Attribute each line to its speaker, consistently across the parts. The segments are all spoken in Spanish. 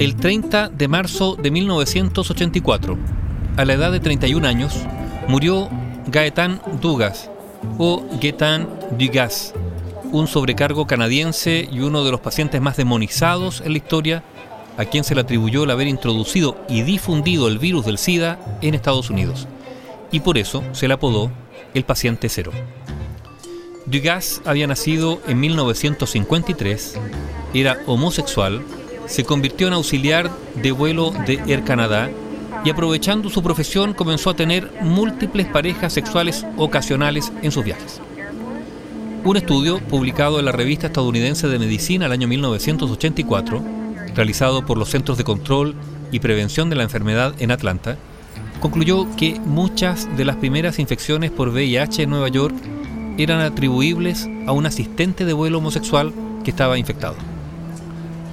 Speaker 1: El 30 de marzo de 1984, a la edad de 31 años, murió Gaetan Dugas o Gaetan Dugas, un sobrecargo canadiense y uno de los pacientes más demonizados en la historia, a quien se le atribuyó el haber introducido y difundido el virus del SIDA en Estados Unidos. Y por eso se le apodó el paciente cero. Dugas había nacido en 1953, era homosexual, se convirtió en auxiliar de vuelo de Air Canada y aprovechando su profesión comenzó a tener múltiples parejas sexuales ocasionales en sus viajes. Un estudio publicado en la revista estadounidense de medicina el año 1984, realizado por los Centros de Control y Prevención de la Enfermedad en Atlanta, concluyó que muchas de las primeras infecciones por VIH en Nueva York eran atribuibles a un asistente de vuelo homosexual que estaba infectado.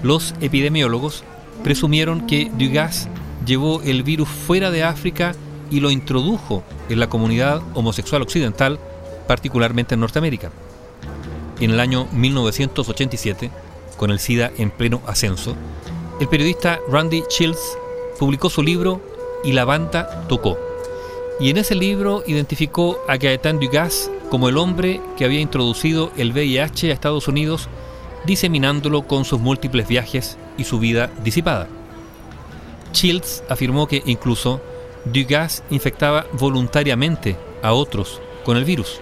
Speaker 1: Los epidemiólogos presumieron que Dugas llevó el virus fuera de África y lo introdujo en la comunidad homosexual occidental, particularmente en Norteamérica. En el año 1987, con el SIDA en pleno ascenso, el periodista Randy Childs publicó su libro Y la banda tocó. Y en ese libro identificó a Gaetan Dugas como el hombre que había introducido el VIH a Estados Unidos, diseminándolo con sus múltiples viajes y su vida disipada. Childs afirmó que incluso Dugas infectaba voluntariamente a otros con el virus.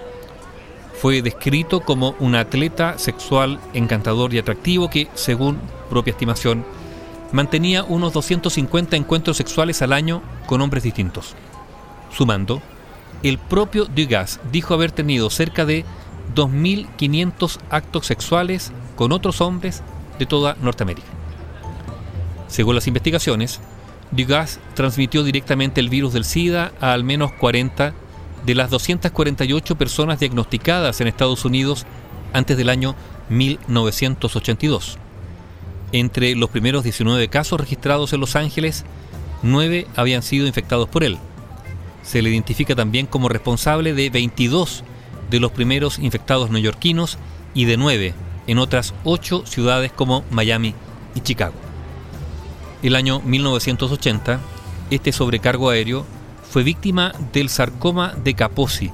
Speaker 1: Fue descrito como un atleta sexual encantador y atractivo que, según propia estimación, mantenía unos 250 encuentros sexuales al año con hombres distintos. Sumando, el propio Dugas dijo haber tenido cerca de 2.500 actos sexuales con otros hombres de toda Norteamérica. Según las investigaciones, Dugas transmitió directamente el virus del SIDA a al menos 40 de las 248 personas diagnosticadas en Estados Unidos antes del año 1982. Entre los primeros 19 casos registrados en Los Ángeles, 9 habían sido infectados por él. Se le identifica también como responsable de 22 de los primeros infectados neoyorquinos y de 9 en otras 8 ciudades como Miami y Chicago. El año 1980, este sobrecargo aéreo fue víctima del sarcoma de Kaposi,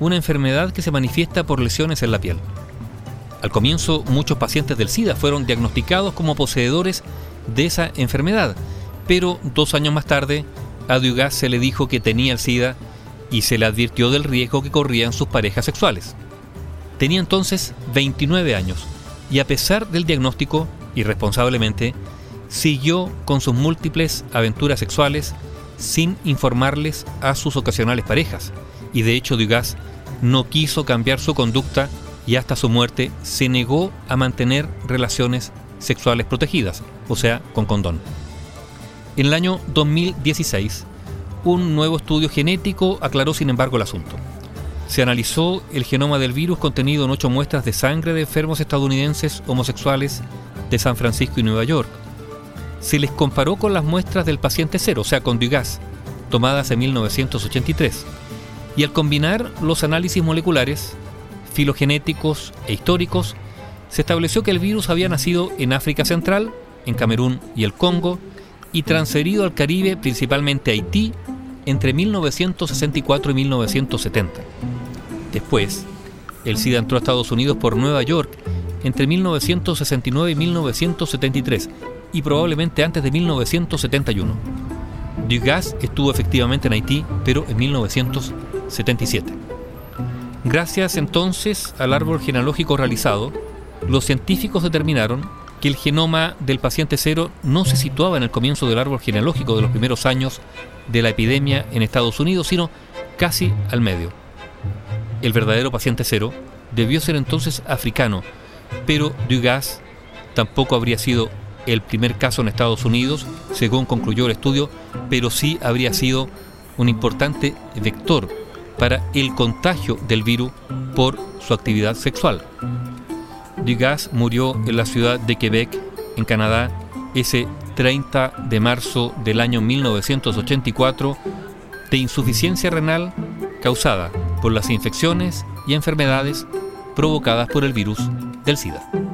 Speaker 1: una enfermedad que se manifiesta por lesiones en la piel. Al comienzo, muchos pacientes del SIDA fueron diagnosticados como poseedores de esa enfermedad, pero dos años más tarde, a Dugas se le dijo que tenía el SIDA y se le advirtió del riesgo que corrían sus parejas sexuales. Tenía entonces 29 años y a pesar del diagnóstico, irresponsablemente, siguió con sus múltiples aventuras sexuales sin informarles a sus ocasionales parejas, y de hecho Dugas no quiso cambiar su conducta y hasta su muerte se negó a mantener relaciones sexuales protegidas, o sea, con condón. En el año 2016, un nuevo estudio genético aclaró sin embargo el asunto. Se analizó el genoma del virus contenido en ocho muestras de sangre de enfermos estadounidenses homosexuales de San Francisco y Nueva York, se les comparó con las muestras del paciente cero, o sea, con Dugas, tomadas en 1983. Y al combinar los análisis moleculares, filogenéticos e históricos, se estableció que el virus había nacido en África Central, en Camerún y el Congo, y transferido al Caribe, principalmente a Haití, entre 1964 y 1970. Después, el SIDA entró a Estados Unidos por Nueva York entre 1969 y 1973 y probablemente antes de 1971. Dugas estuvo efectivamente en Haití, pero en 1977. Gracias entonces al árbol genealógico realizado, los científicos determinaron que el genoma del paciente cero no se situaba en el comienzo del árbol genealógico de los primeros años de la epidemia en Estados Unidos, sino casi al medio. El verdadero paciente cero debió ser entonces africano, pero Dugas tampoco habría sido el primer caso en Estados Unidos, según concluyó el estudio, pero sí habría sido un importante vector para el contagio del virus por su actividad sexual. Dugas murió en la ciudad de Quebec, en Canadá, ese 30 de marzo del año 1984 de insuficiencia renal causada por las infecciones y enfermedades provocadas por el virus del SIDA.